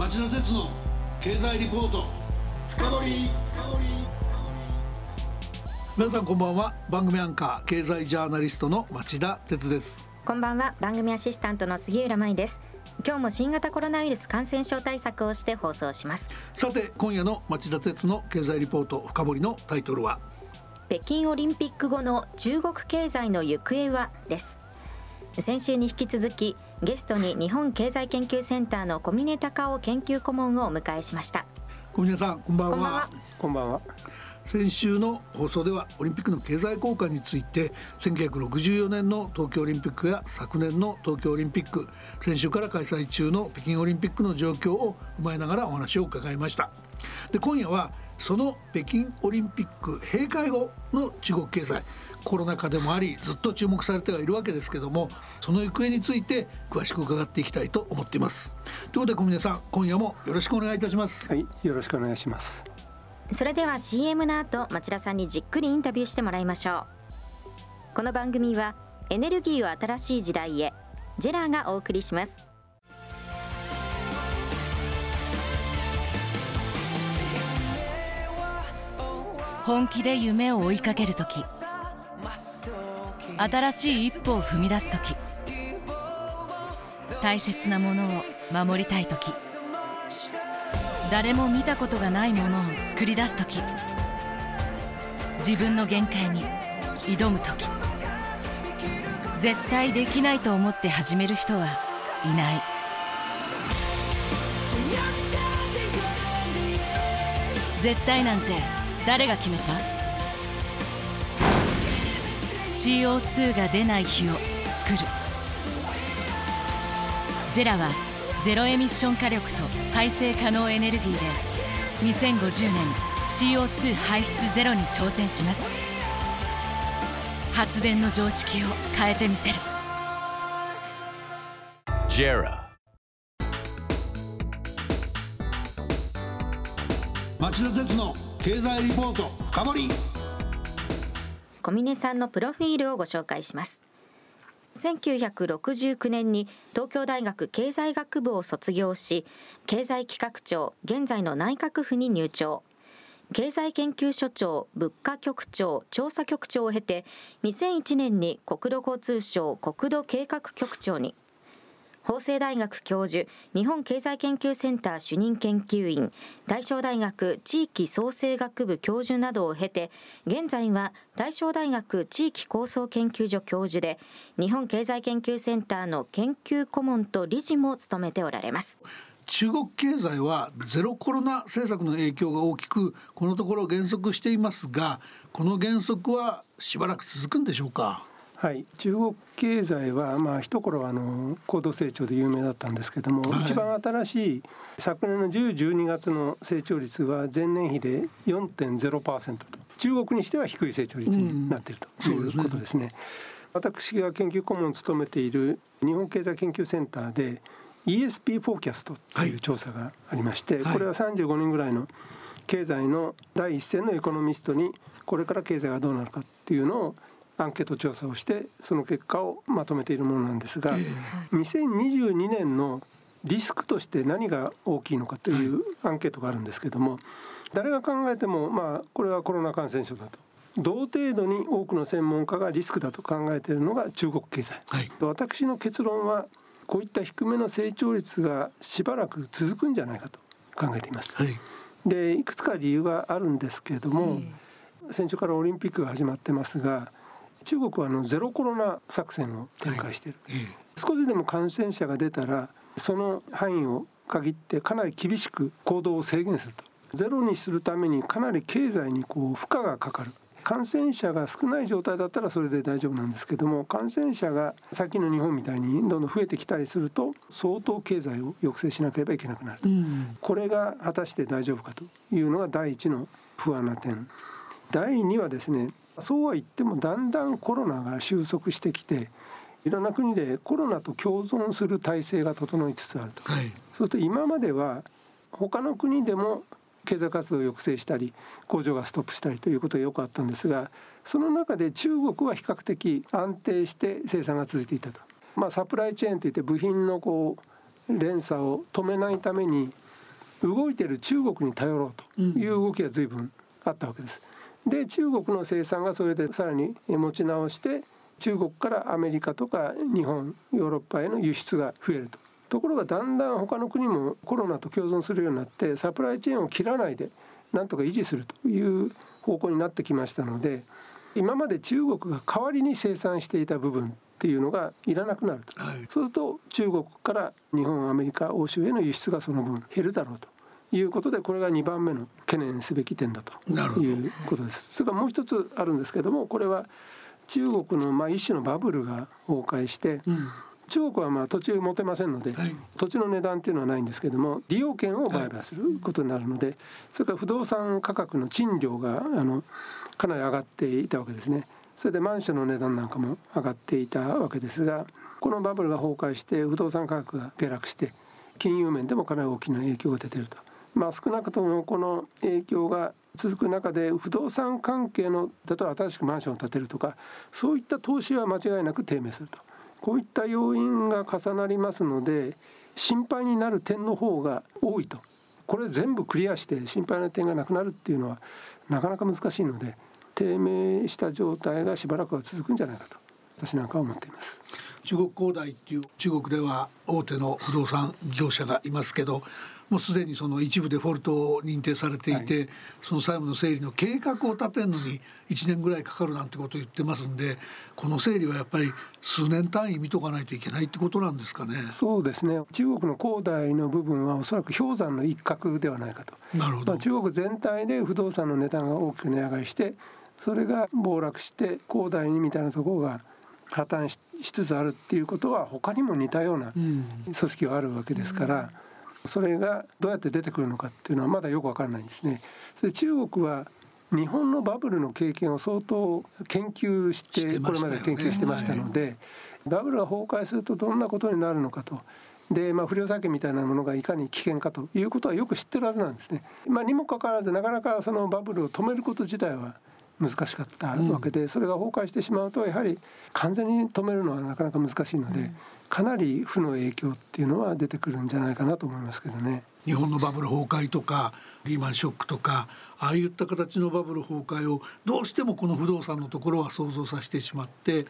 町田鉄の経済リポート。深掘皆さんこんばんは。番組アンカー経済ジャーナリストの町田鉄です。こんばんは。番組アシスタントの杉浦舞です。今日も新型コロナウイルス感染症対策をして放送します。さて今夜の町田鉄の経済リポート深掘りのタイトルは？北京オリンピック後の中国経済の行方は？です。先週に引き続きゲストに日本経済研究センターの小峰隆夫研究顧問をお迎えしました。小峰さんこんばんは。こんばんは。先週の放送ではオリンピックの経済効果について1964年の東京オリンピックや昨年の東京オリンピック先週から開催中の北京オリンピックの状況を踏まえながらお話を伺いました。で今夜はその北京オリンピック閉会後の中国経済コロナ禍でもありずっと注目されてはいるわけですけどもその行方について詳しく伺っていきたいと思っています。ということで小峰さん今夜もよろしくお願いいたします。はいよろしくお願いします。それでは CM の後町田さんにじっくりインタビューしてもらいましょう。この番組はエネルギーを新しい時代へジェラーがお送りします。本気で夢を追いかける時新しい一歩を踏み出す時。大切なものを守りたい時。誰も見たことがないものを作り出す時。自分の限界に挑む時。絶対できないと思って始める人はいない。絶対なんて誰が決めた？CO2 が出ない日を作る。ジェラはゼロエミッション火力と再生可能エネルギーで2050年 CO2 排出ゼロに挑戦します。発電の常識を変えてみせる。JERA 町田鉄の経済リポート深掘り小峰さんのプロフィールをご紹介します。1969年に東京大学経済学部を卒業し経済企画庁現在の内閣府に入庁。経済研究所長物価局長調査局長を経て2001年に国土交通省国土計画局長に。法政大学教授日本経済研究センター主任研究員大正大学地域創生学部教授などを経て現在は大正大学地域構想研究所教授で日本経済研究センターの研究顧問と理事も務めておられます。中国経済はゼロコロナ政策の影響が大きくこのところ減速していますがこの減速はしばらく続くんでしょうか？はい、中国経済はまあ一頃はあの高度成長で有名だったんですけども、はい、一番新しい昨年の10、12月の成長率は前年比で4.0%と中国にしては低い成長率になっているということですね。私が研究顧問を務めている日本経済研究センターで ESP フォーキャストという調査がありまして、はい、これは35人ぐらいの経済の第一線のエコノミストにこれから経済がどうなるかっていうのをアンケート調査をしてその結果をまとめているものなんですが、2022年のリスクとして何が大きいのかというアンケートがあるんですけども誰が考えてもまあこれはコロナ感染症だと。同程度に多くの専門家がリスクだと考えているのが中国経済、はい、私の結論はこういった低めの成長率がしばらく続くんじゃないかと考えています。はい、でいくつか理由があるんですけれども、先週からオリンピックが始まってますが中国はあのゼロコロナ作戦を展開している、はい、少しでも感染者が出たらその範囲を限ってかなり厳しく行動を制限すると。ゼロにするためにかなり経済にこう負荷がかかる。感染者が少ない状態だったらそれで大丈夫なんですけども感染者がさっきの日本みたいにどんどん増えてきたりすると相当経済を抑制しなければいけなくなる、うん、これが果たして大丈夫かというのが第一の不安な点。第二はですねそうは言ってもだんだんコロナが収束してきていろんな国でコロナと共存する体制が整いつつあると、はい、そうすると今までは他の国でも経済活動を抑制したり工場がストップしたりということがよくあったんですがその中で中国は比較的安定して生産が続いていたと。まあ、サプライチェーンといって部品のこう連鎖を止めないために動いている中国に頼ろうという動きが随分あったわけです。で中国の生産がそれでさらに持ち直して中国からアメリカとか日本ヨーロッパへの輸出が増えると。ところがだんだん他の国もコロナと共存するようになってサプライチェーンを切らないでなんとか維持するという方向になってきましたので今まで中国が代わりに生産していた部分っていうのがいらなくなると、はい、そうすると中国から日本アメリカ欧州への輸出がその分減るだろうということでこれが2番目の懸念すべき点だということです。それからもう一つあるんですけどもこれは中国のまあ一種のバブルが崩壊して、うん、中国はまあ土地持てませんので、はい、土地の値段っていうのはないんですけども利用権を売買することになるので、はい、それから不動産価格の賃料があのかなり上がっていたわけですね。それでマンションの値段なんかも上がっていたわけですがこのバブルが崩壊して不動産価格が下落して金融面でもかなり大きな影響が出ていると。まあ、少なくともこの影響が続く中で不動産関係の例えば新しくマンションを建てるとかそういった投資は間違いなく低迷すると。こういった要因が重なりますので心配になる点の方が多いと。これ全部クリアして心配な点がなくなるっていうのはなかなか難しいので低迷した状態がしばらくは続くんじゃないかと私なんかは思っています。中国恒大っていう中国では大手の不動産業者がいますけどもうすでにその一部デフォルトを認定されていて、はい、その債務の整理の計画を立てるのに1年ぐらいかかるなんてことを言ってますんでこの整理はやっぱり数年単位見とかないといけないってことなんですかね。そうですね中国の恒大の部分はおそらく氷山の一角ではないかと。なるほど、まあ、中国全体で不動産の値段が大きく値上がりしてそれが暴落して恒大にみたいなところが破綻しつつあるっていうことは他にも似たような組織があるわけですから。うんそれがどうやって出てくるのかっていうのはまだよく分からないんですね。それ中国は日本のバブルの経験を相当研究してこれまで研究してましたのでバブルが崩壊するとどんなことになるのかと。でまあ、不良債権みたいなものがいかに危険かということはよく知ってるはずなんですね。まあ、にもかかわらずなかなかそのバブルを止めること自体は難しかったわけで、それが崩壊してしまうとやはり完全に止めるのはなかなか難しいので、かなり負の影響っていうのは出てくるんじゃないかなと思いますけどね。日本のバブル崩壊とかリーマンショックとかああいった形のバブル崩壊をどうしてもこの不動産のところは想像させてしまって、うん、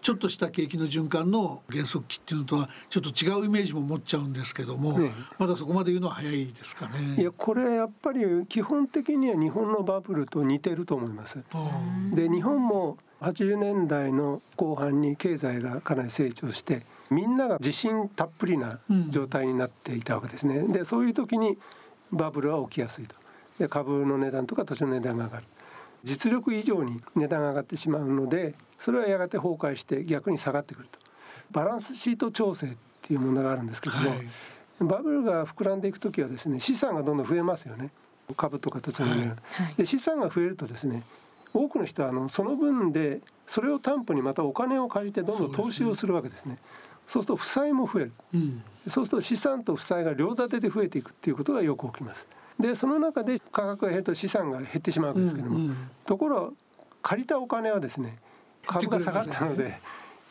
ちょっとした景気の循環の減速期っていうのとはちょっと違うイメージも持っちゃうんですけども、ね、まだそこまで言うのは早いですかね。いやこれやっぱり基本的には日本のバブルと似てると思います。で日本も80年代の後半に経済がかなり成長してみんなが自信たっぷりな状態になっていたわけですね。でそういう時にバブルは起きやすいと。で株の値段とか土地の値段が上がる。実力以上に値段が上がってしまうのでそれはやがて崩壊して逆に下がってくると。バランスシート調整っていう問題があるんですけども、はい、バブルが膨らんでいく時はですね資産がどんどん増えますよね。株とか土地の値段。はい、で資産が増えるとですね多くの人はあのその分でそれを担保にまたお金を借りてどんどん投資をするわけですね。そうすると負債も増える、うん、そうすると資産と負債が両立てで増えていくっていうことがよく起きます。でその中で価格が減ると資産が減ってしまうわけですけども、うんうん、ところ借りたお金はですね株が下がったので、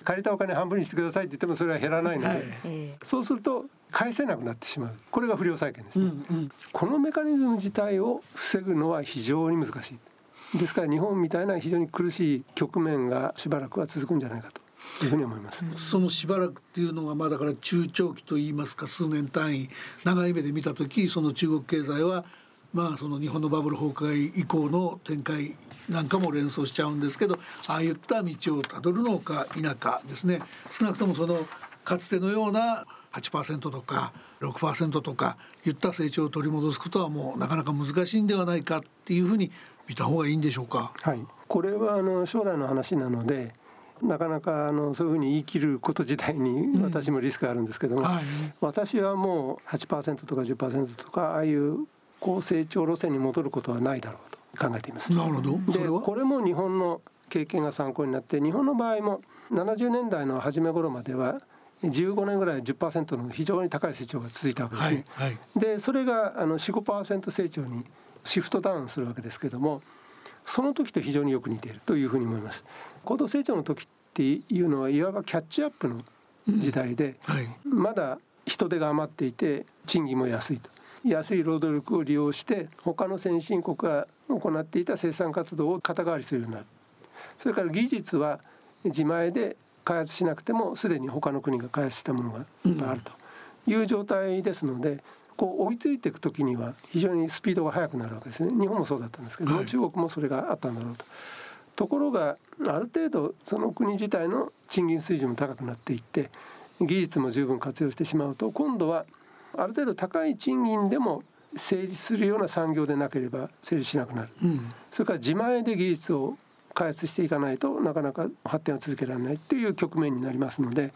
借りたお金半分にしてくださいって言ってもそれは減らないので、はい、そうすると返せなくなってしまう。これが不良債権ですね、うんうん、このメカニズム自体を防ぐのは非常に難しい。ですから日本みたいな非常に苦しい局面がしばらくは続くんじゃないかというふうに思います。そのしばらくっていうのはまあだから中長期といいますか数年単位長い目で見た時その中国経済はまあその日本のバブル崩壊以降の展開なんかも連想しちゃうんですけどああいった道をたどるのか否かですね少なくともそのかつてのような8%とか6%とかいった成長を取り戻すことはもうなかなか難しいんではないかっていうふうに見た方がいいんでしょうか？はい、これはあの将来の話なのでなかなかあのそういうふうに言い切ること自体に私もリスクがあるんですけども、うんはい、私はもう8%とか10%とかああいう高成長路線に戻ることはないだろうと考えています。なるほどでこれも日本の経験が参考になって日本の場合も70年代の初め頃までは15年ぐらい10%の非常に高い成長が続いたわけですね。はいはい、でそれがあの45%成長にシフトダウンするわけですけどもその時と非常によく似ているというふうに思います。高度成長の時っていうのはいわばキャッチアップの時代で、うんはい、まだ人手が余っていて賃金も安いと。安い労働力を利用して他の先進国が行っていた生産活動を肩代わりするようになる。それから技術は自前で開発しなくてもすでに他の国が開発したものがいっぱいあると。いう状態ですので、こう追いついていく時には非常にスピードが速くなるわけですね。日本もそうだったんですけども、はい、中国もそれがあったんだろうと。ところがある程度その国自体の賃金水準も高くなっていって技術も十分活用してしまうと今度はある程度高い賃金でも成立するような産業でなければ成立しなくなる、うん、それから自前で技術を開発していかないとなかなか発展を続けられないっていう局面になりますので、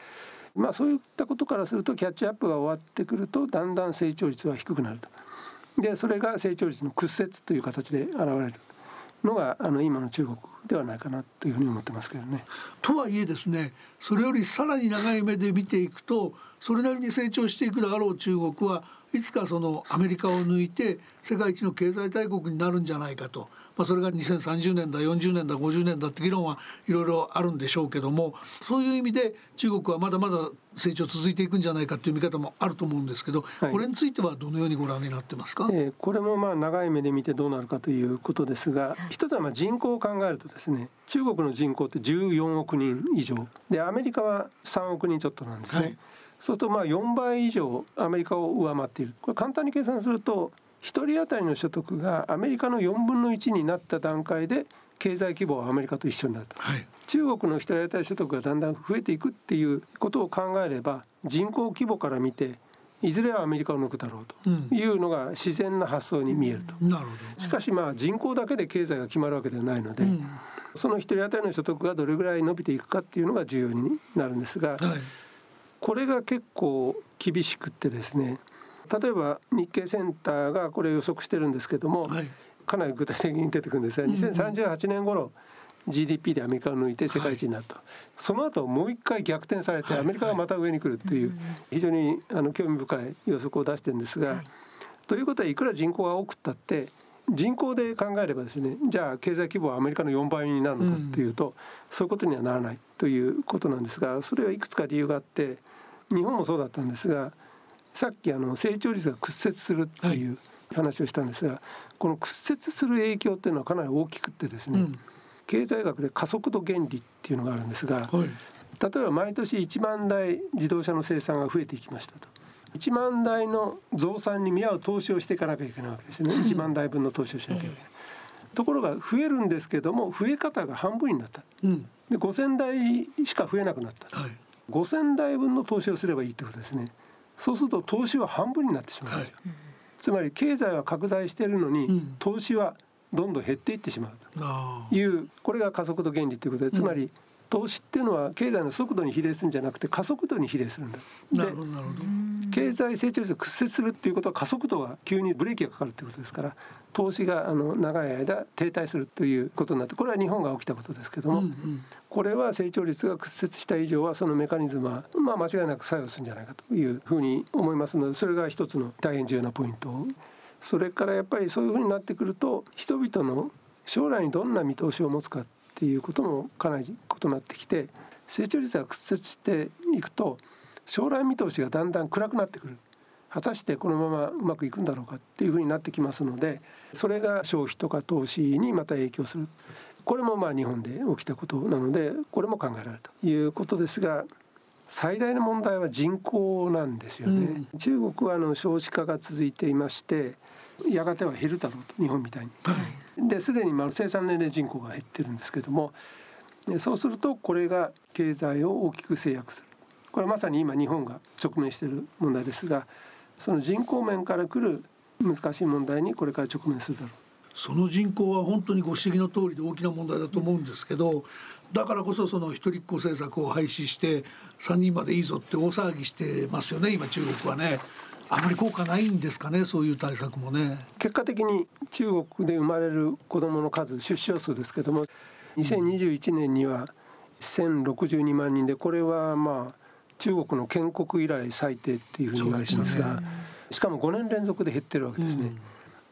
まあ、そういったことからするとキャッチアップが終わってくるとだんだん成長率は低くなると。でそれが成長率の屈折という形で現れるのがあの今の中国ではないかなというふうに思ってますけどね。とはいえですねそれよりさらに長い目で見ていくとそれなりに成長していくだろう中国はいつかそのアメリカを抜いて世界一の経済大国になるんじゃないかと、まあ、それが2030年だ40年だ50年だって議論はいろいろあるんでしょうけどもそういう意味で中国はまだまだ成長続いていくんじゃないかという見方もあると思うんですけど、はい、これについてはどのようにご覧になってますか、えー、これもまあ長い目で見てどうなるかということですが一つはまあ人口を考えるとですね中国の人口って14億人以上。でアメリカは3億人ちょっとなんですね。はい。そうするとまあ4倍以上アメリカを上回っている。これ簡単に計算すると1人当たりの所得がアメリカの4分の1になった段階で経済規模はアメリカと一緒になると、はい、中国の1人当たり所得がだんだん増えていくっていうことを考えれば人口規模から見ていずれはアメリカを抜くだろうというのが自然な発想に見えると、うん、しかしまあ人口だけで経済が決まるわけではないので、うん、その1人当たりの所得がどれぐらい伸びていくかっていうのが重要になるんですが、はい。これが結構厳しくってですね例えば日経センターがこれ予測してるんですけども、はい、かなり具体的に出てくるんですが2038年頃 GDP でアメリカを抜いて世界一になると、はい、その後もう一回逆転されてアメリカがまた上に来るっていう非常にあの興味深い予測を出してるんですが、はい、ということはいくら人口が多くったって人口で考えればですねじゃあ経済規模はアメリカの4倍になるのかっていうと、そういうことにはならないということなんですがそれはいくつか理由があって日本もそうだったんですがさっきあの成長率が屈折するっていう話をしたんですが、はい、この屈折する影響っていうのはかなり大きくってですね、うん、経済学で加速度原理っていうのがあるんですが、はい、例えば毎年1万台自動車の生産が増えていきましたと。1万台の増産に見合う投資をしていかなきゃいけないわけですね。1万台分の投資をしなきゃいけない。ところが増えるんですけども増え方が半分になった、うん、で5,000台しか増えなくなった、はい、5,000台分の投資をすればいいってことですねそうすると投資は半分になってしまうんですよ、はい、つまり経済は拡大しているのに、うん、投資はどんどん減っていってしまうと。いうこれが加速度原理ということでつまり投資っていうのは経済の速度に比例するんじゃなくて加速度に比例するんだ。なるほどなるほど。経済成長率が屈折するっていうことは加速度が急にブレーキがかかるっていうことですから投資があの長い間停滞するということになってこれは日本が起きたことですけども、うんうん、これは成長率が屈折した以上はそのメカニズムは、まあ、間違いなく作用するんじゃないかというふうに思いますのでそれが一つの大変重要なポイント。それからやっぱりそういうふうになってくると人々の将来にどんな見通しを持つかっていうこともかなり異なってきて成長率が屈折していくと将来見通しがだんだん暗くなってくる。果たしてこのままうまくいくんだろうかっていうふうになってきますのでそれが消費とか投資にまた影響する。これもまあ日本で起きたことなのでこれも考えられるということですが最大の問題は人口なんですよね、うん、中国はあの少子化が続いていましてやがては減るだろうと日本みたいに。はい、ですでにまあ生産年齢人口が減ってるんですけどもそうするとこれが経済を大きく制約する。これはまさに今日本が直面している問題ですがその人口面からくる難しい問題にこれから直面するだろうその人口は本当にご指摘の通りで大きな問題だと思うんですけどだからこそその一人っ子政策を廃止して3人までいいぞって大騒ぎしてますよね今中国はね。あまり効果ないんですかねそういう対策もね。結果的に中国で生まれる子どもの数出生数ですけども2021年には1062万人でこれはまあ中国の建国以来最低っていうふうに言われてますが、ね、しかも5年連続で減ってるわけですね。うん、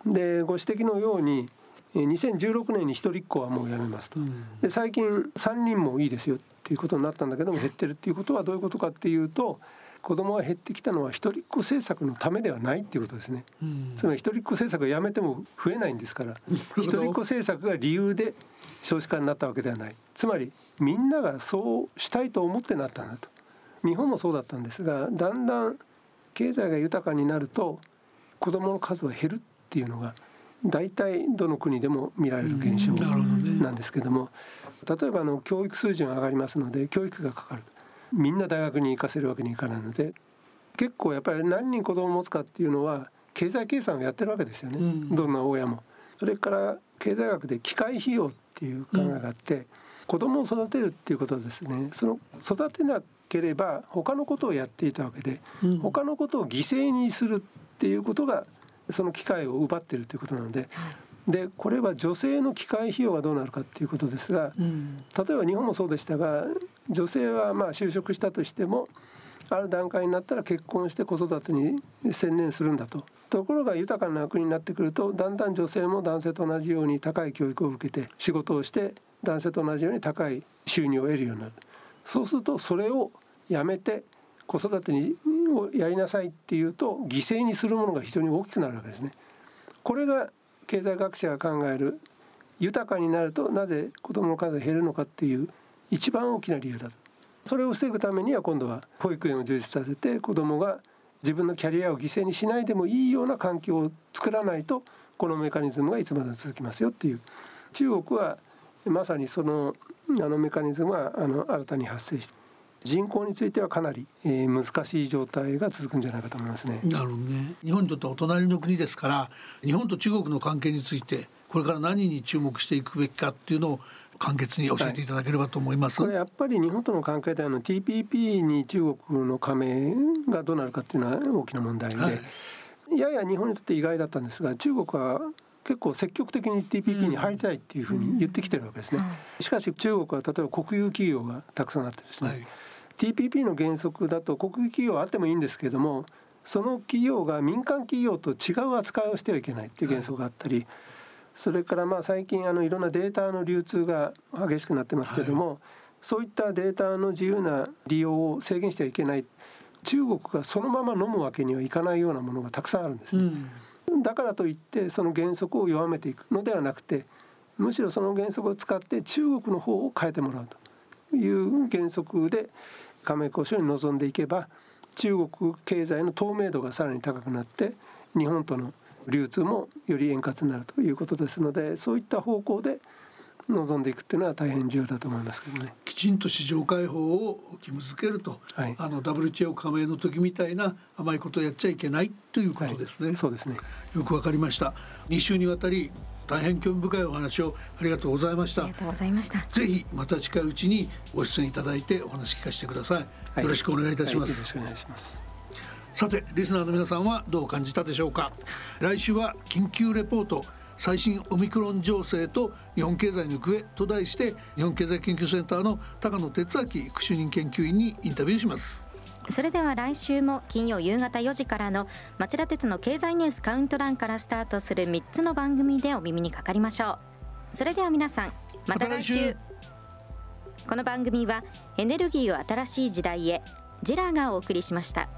でご指摘のように2016年に一人っ子はもうやめますと、うん、で最近3人もいいですよっていうことになったんだけども減ってるっていうことはどういうことかっていうと子供が減ってきたのは一人っ子政策のためではないっていうことですね、うん、つまり一人っ子政策をやめても増えないんですから。一人っ子政策が理由で少子化になったわけではない。つまりみんながそうしたいと思ってなったんだと。日本もそうだったんですがだんだん経済が豊かになると子どもの数は減るっていうのが大体どの国でも見られる現象なんですけども、例えばあの教育水準が上がりますので教育がかかる。みんな大学に行かせるわけにいかないので結構やっぱり何人子供を持つかっていうのは経済計算をやってるわけですよね、うん、どんな親も。それから経済学で機械費用っていう考えがあって、うん、子供を育てるっていうことはですね。その育てなければ他のことをやっていたわけで、うん、他のことを犠牲にするっていうことがその機会を奪っているということなので。でこれは女性の機会費用がどうなるかっていうことですが、うん、例えば日本もそうでしたが女性はまあ就職したとしてもある段階になったら結婚して子育てに専念するんだと。ところが豊かな国になってくるとだんだん女性も男性と同じように高い教育を受けて仕事をして男性と同じように高い収入を得るようになる。そうするとそれをやめて子育てにをやりなさいっていうと犠牲にするものが非常に大きくなるわけですね。これが経済学者が考える豊かになるとなぜ子どもの数が減るのかっていう一番大きな理由だと。それを防ぐためには今度は保育園を充実させて子どもが自分のキャリアを犠牲にしないでもいいような環境を作らないとこのメカニズムがいつまでも続きますよっていう中国はまさにそのあのメカニズムはあの新たに発生して人口についてはかなり、えー、難しい状態が続くんじゃないかと思いますね。なるほどね。日本にとってはお隣の国ですから、日本と中国の関係についてこれから何に注目していくべきかっていうのを簡潔に教えていただければと思います、はい、これやっぱり日本との関係であの TPP に中国の加盟がどうなるかっていうのは大きな問題で、はい、やや日本にとって意外だったんですが中国は結構積極的に TPP に入りたいっていうふうに言ってきてるわけですね、しかし中国は例えば国有企業がたくさんあってですね、はい、TPP の原則だと国有企業あってもいいんですけれどもその企業が民間企業と違う扱いをしてはいけないっていう原則があったり、それからまあ最近あのいろんなデータの流通が激しくなってますけれども、はい、そういったデータの自由な利用を制限してはいけない。中国がそのまま飲むわけにはいかないようなものがたくさんあるんですね、うん、だからといってその原則を弱めていくのではなくてむしろその原則を使って中国の方を変えてもらうという原則で加盟交渉に臨んでいけば中国経済の透明度がさらに高くなって日本との流通もより円滑になるということですのでそういった方向で望んでいくっていうのは大変重要だと思いますけどね。きちんと市場開放を義務付けると、はい、あの WTO 加盟の時みたいな甘いことをやっちゃいけないということですね。はい、そうですね。よくわかりました。2週にわたり大変興味深いお話をありがとうございました。ありがとうございました。ぜひまた近いうちにご出演いただいてお話聞かせてください。はい、よろしくお願いいたします。よろしくお願いします。さてリスナーの皆さんはどう感じたでしょうか？来週は緊急レポート最新オミクロン情勢と日本経済の行方と題して日本経済研究センターの高野哲明副主任研究員にインタビューしますそれでは来週も金曜夕方4時からの町田鉄の経済ニュースカウントダウンからスタートする3つの番組でお耳にかかりましょう。それでは皆さんまた来週。この番組はエネルギーを新しい時代へジェラがお送りしました。